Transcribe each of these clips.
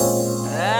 go.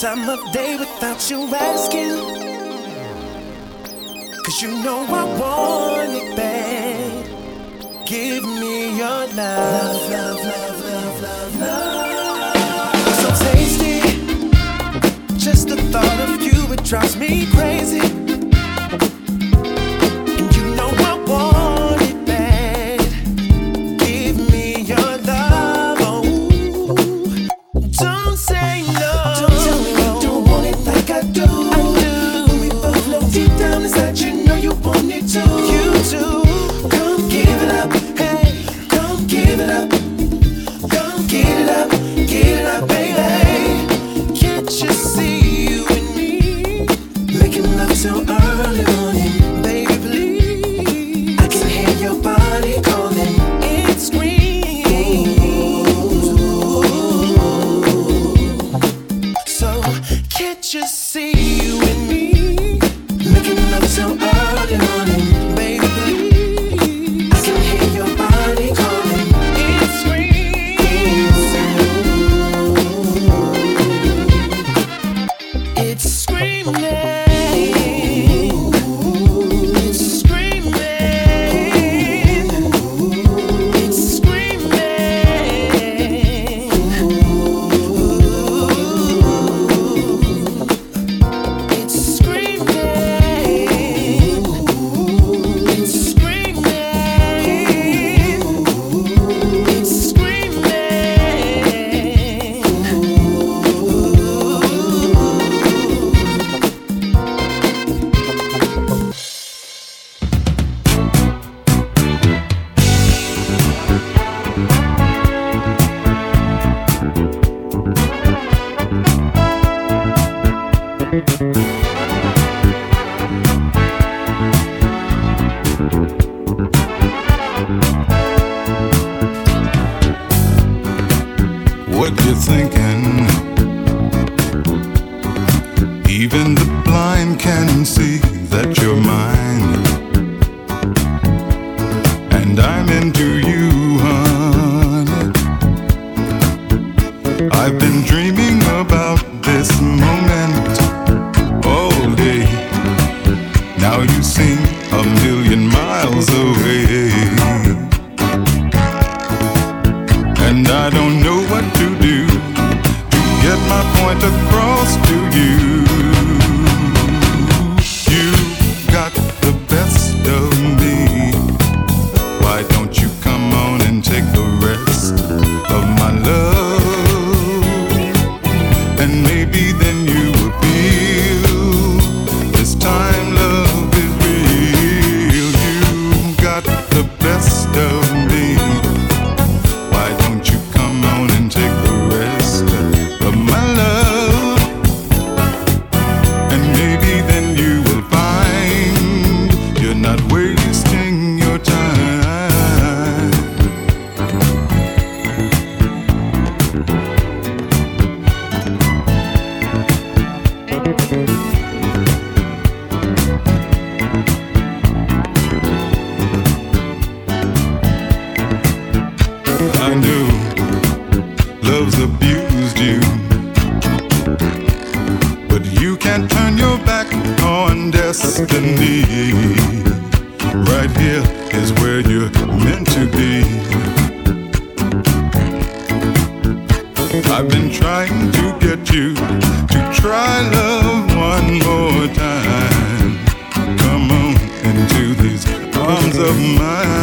time of day without you asking. Cause you know I want it bad. Give me your love, love, love, love, love, love, love. So tasty. Just the thought of you, it drives me crazy. I've been trying to get you to try love one more time. Come on into these arms of mine.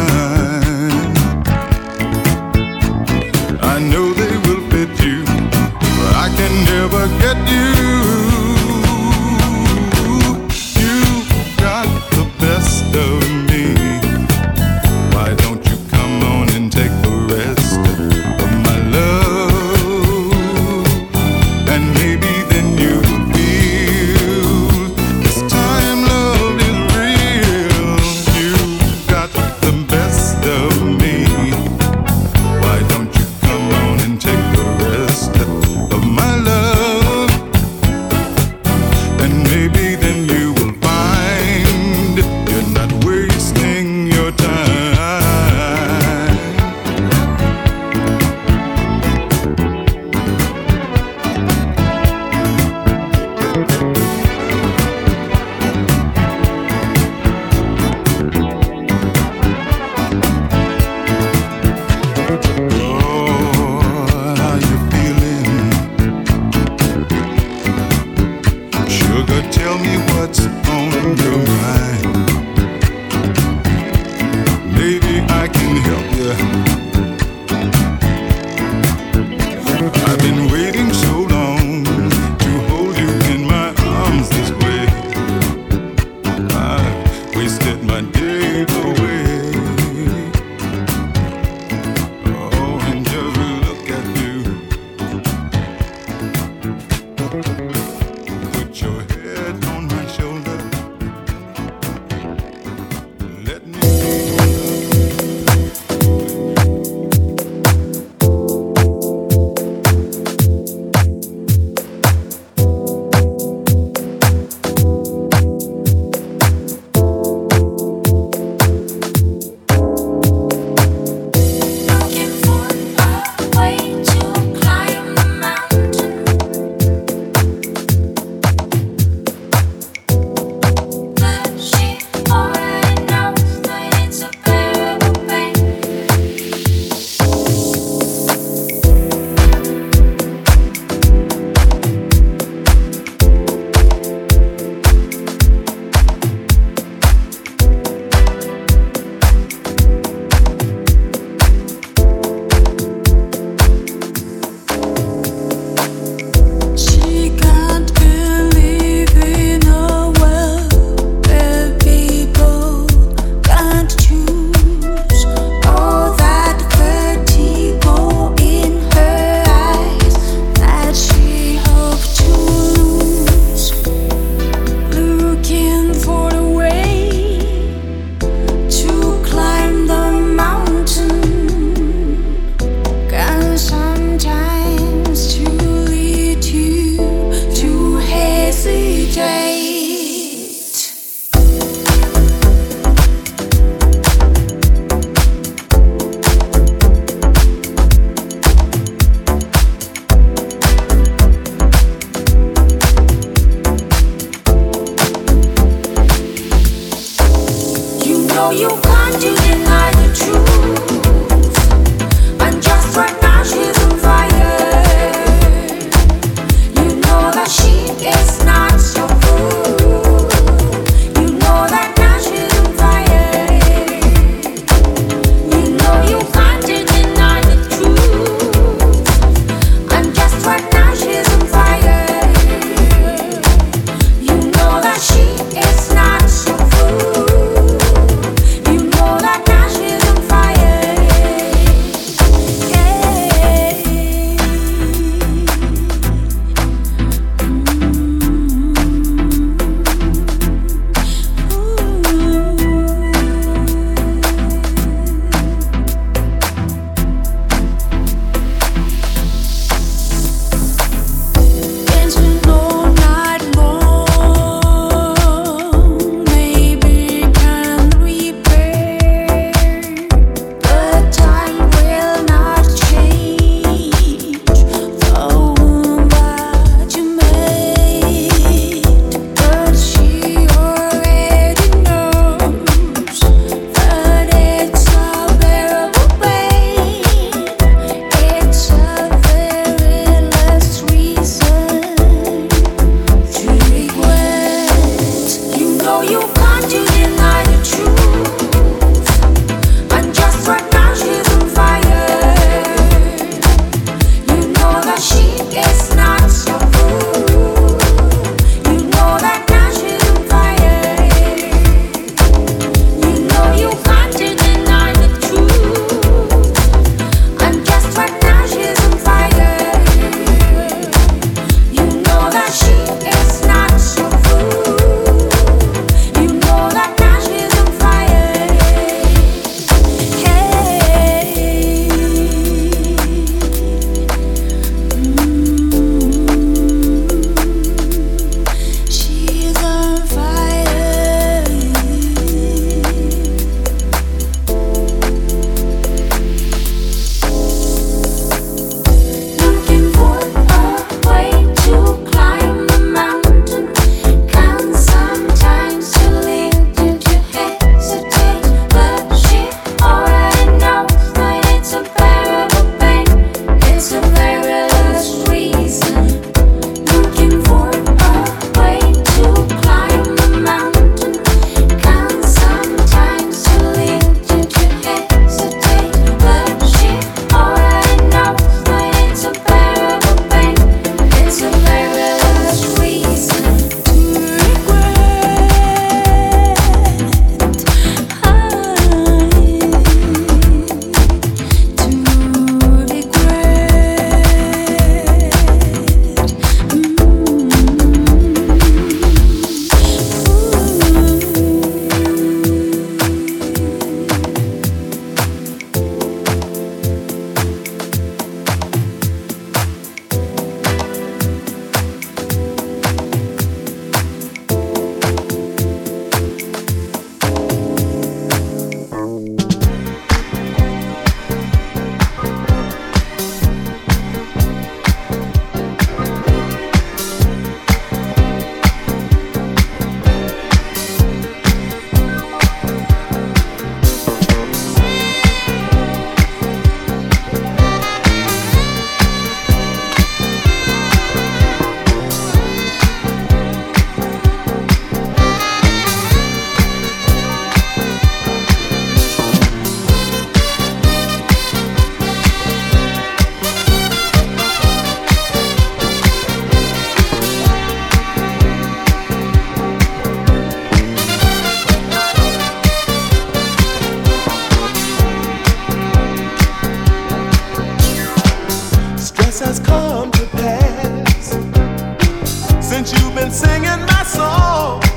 since you've been singing my song.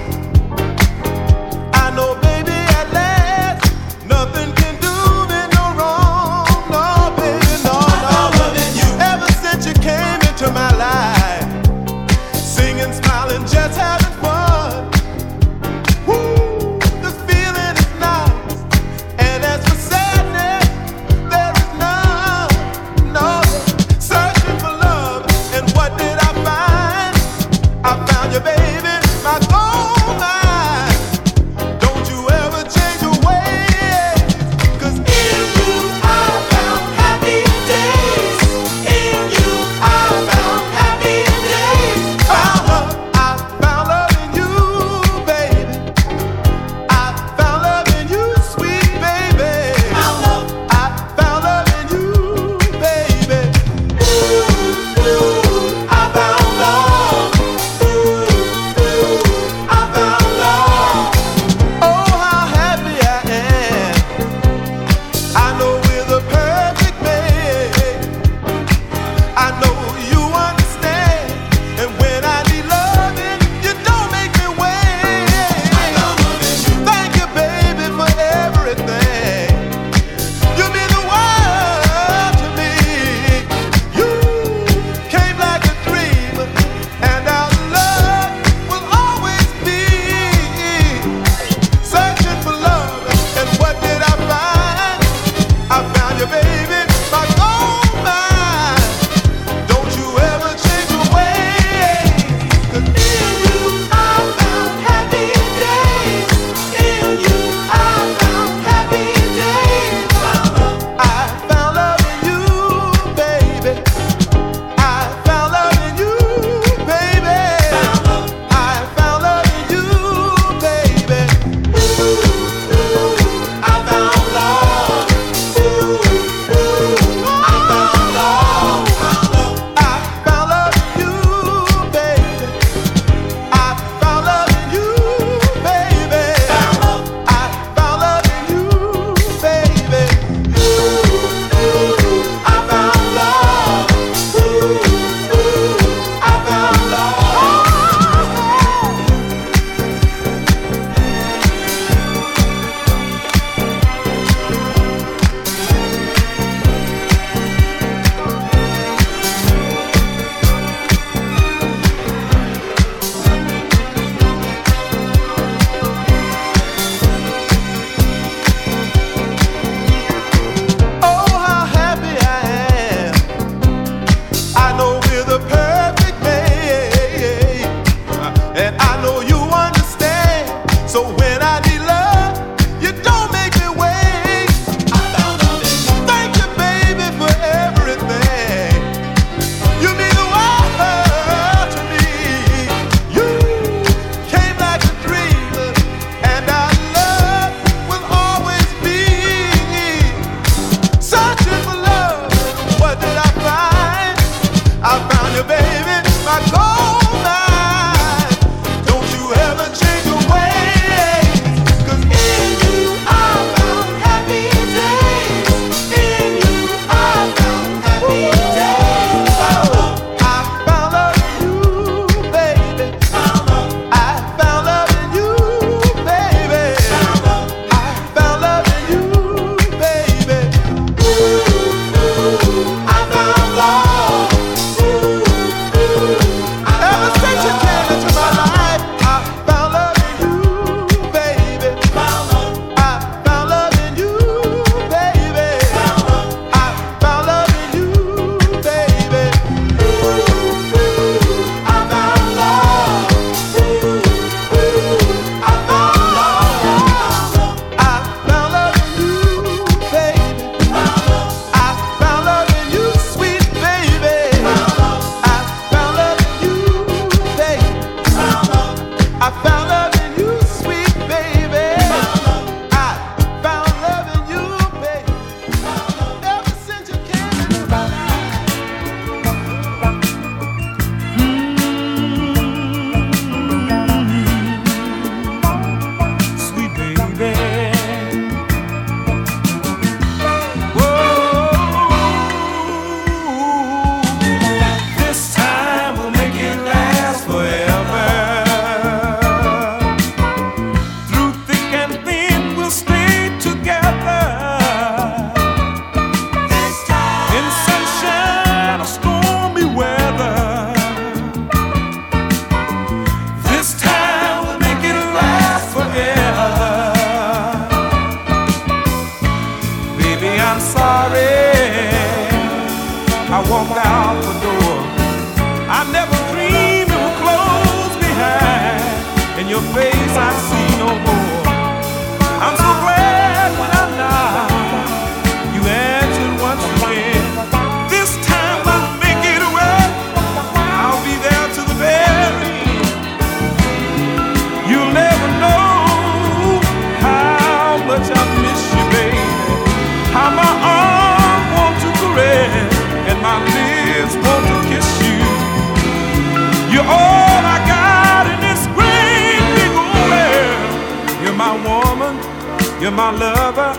My lover.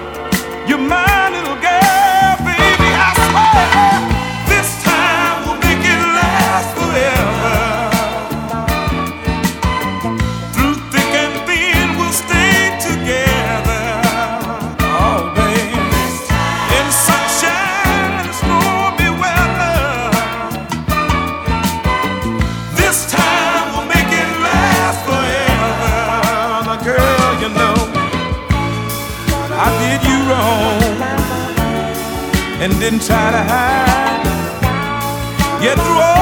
You're my getting tired of hiding. Yeah, through all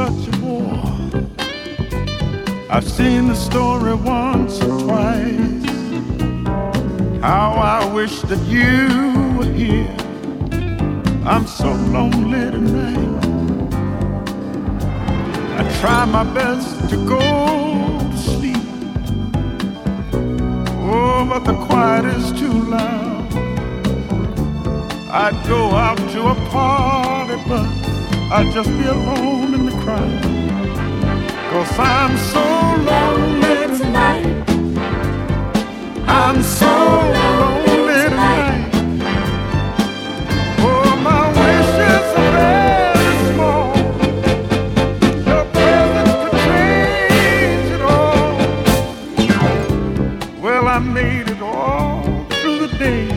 such a war. I've seen the story once or twice. How I wish that you were here. I'm so lonely tonight. I try my best to go to sleep. Oh, but the quiet is too loud. I'd go out to a party, but I'd just be alone cry. Cause I'm so lonely tonight. I'm so lonely tonight. Oh, my wishes are very small. Change all. Well, I made it all through the day.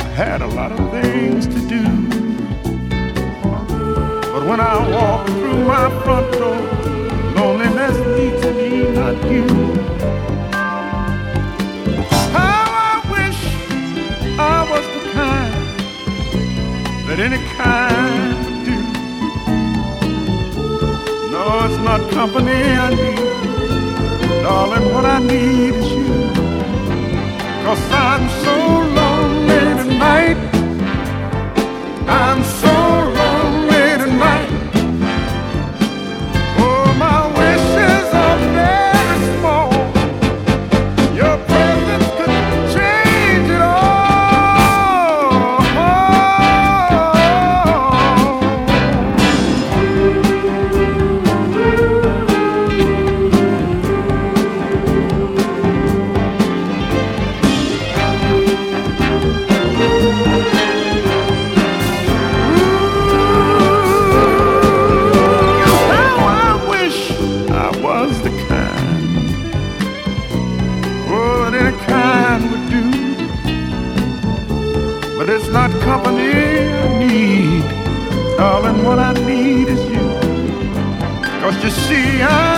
I had a lot of things to do. When I walk through my front door, loneliness leads me, not you. How I wish I was the kind that any kind would do. No, it's not company I need. Darling, what I need is you. Cause I'm so lonely tonight. I'm so what I need is you. Cause you see, I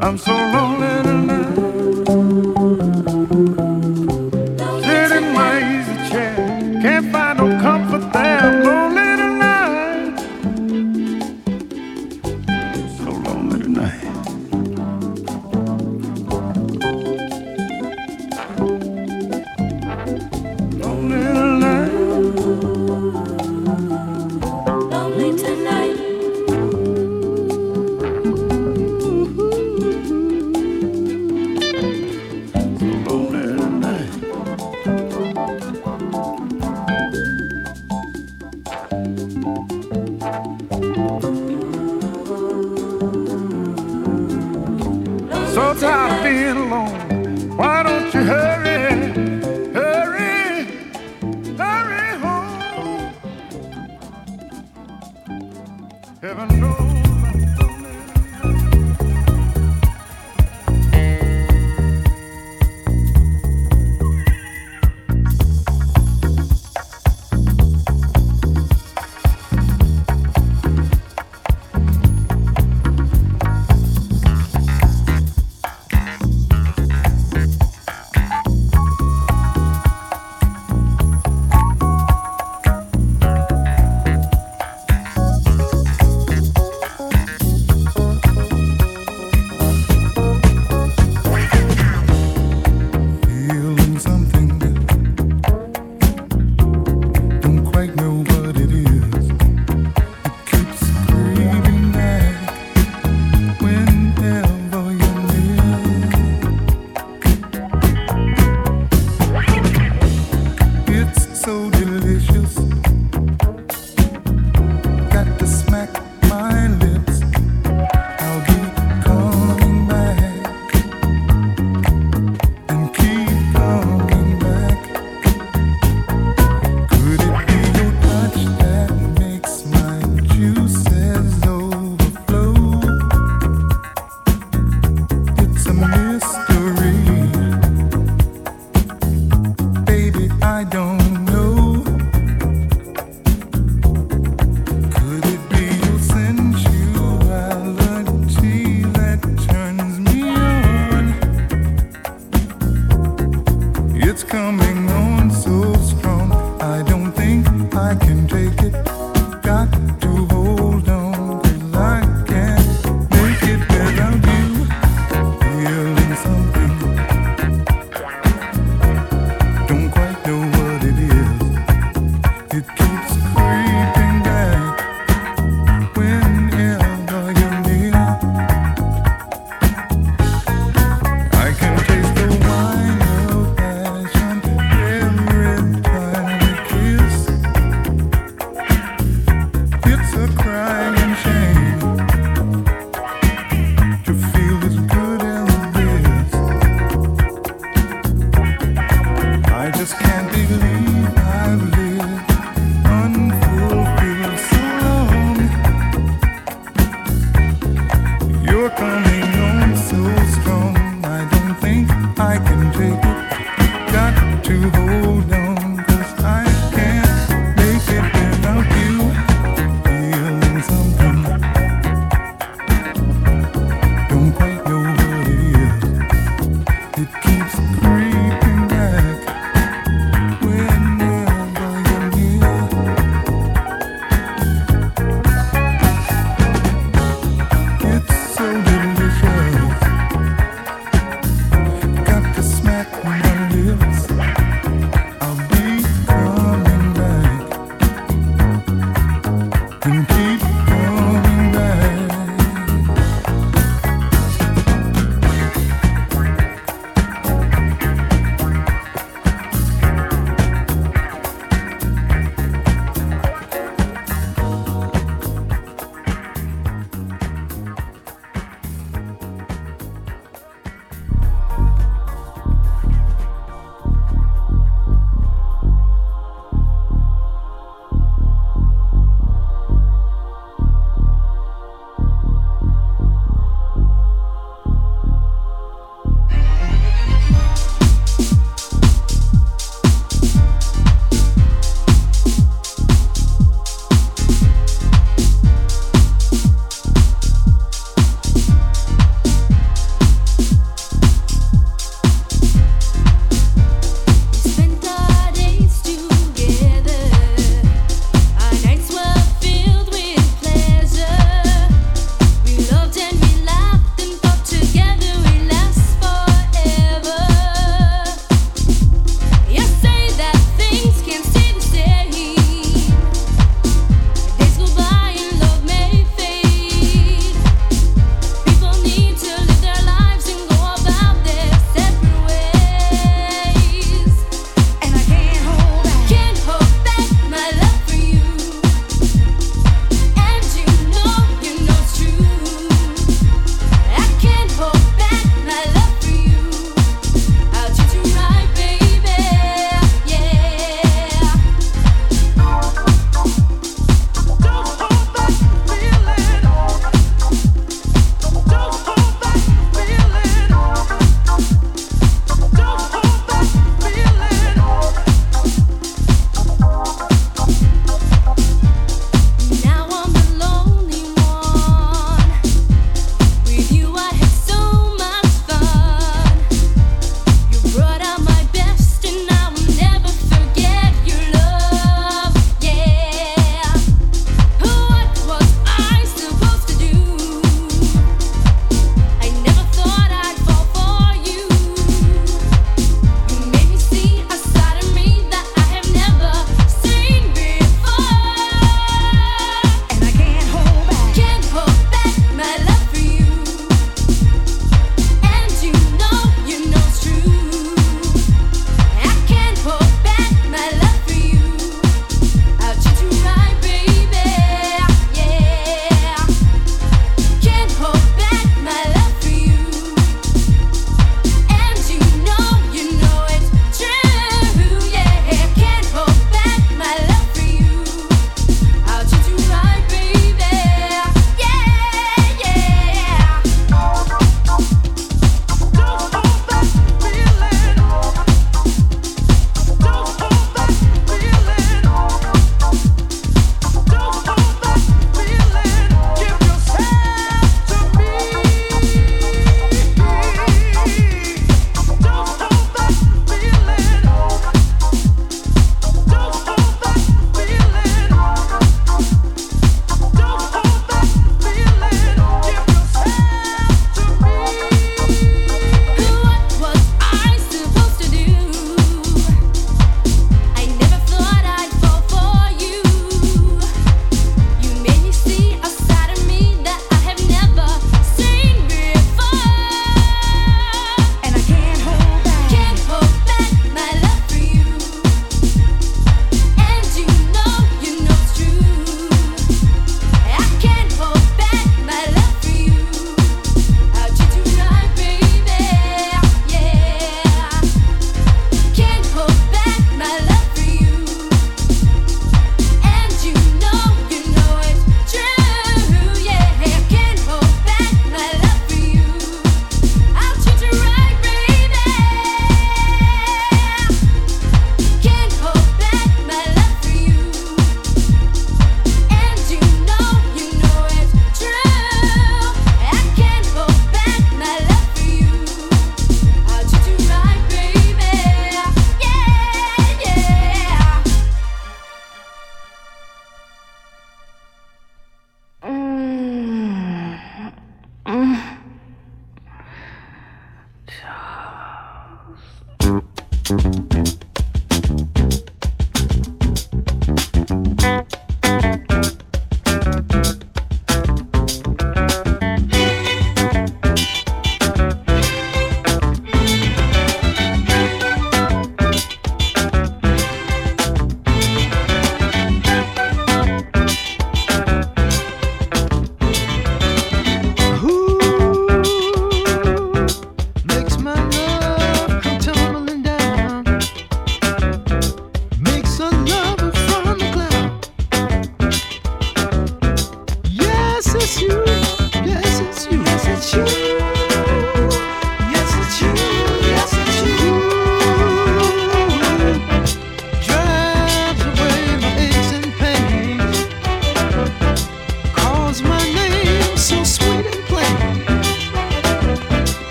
I'm so lonely.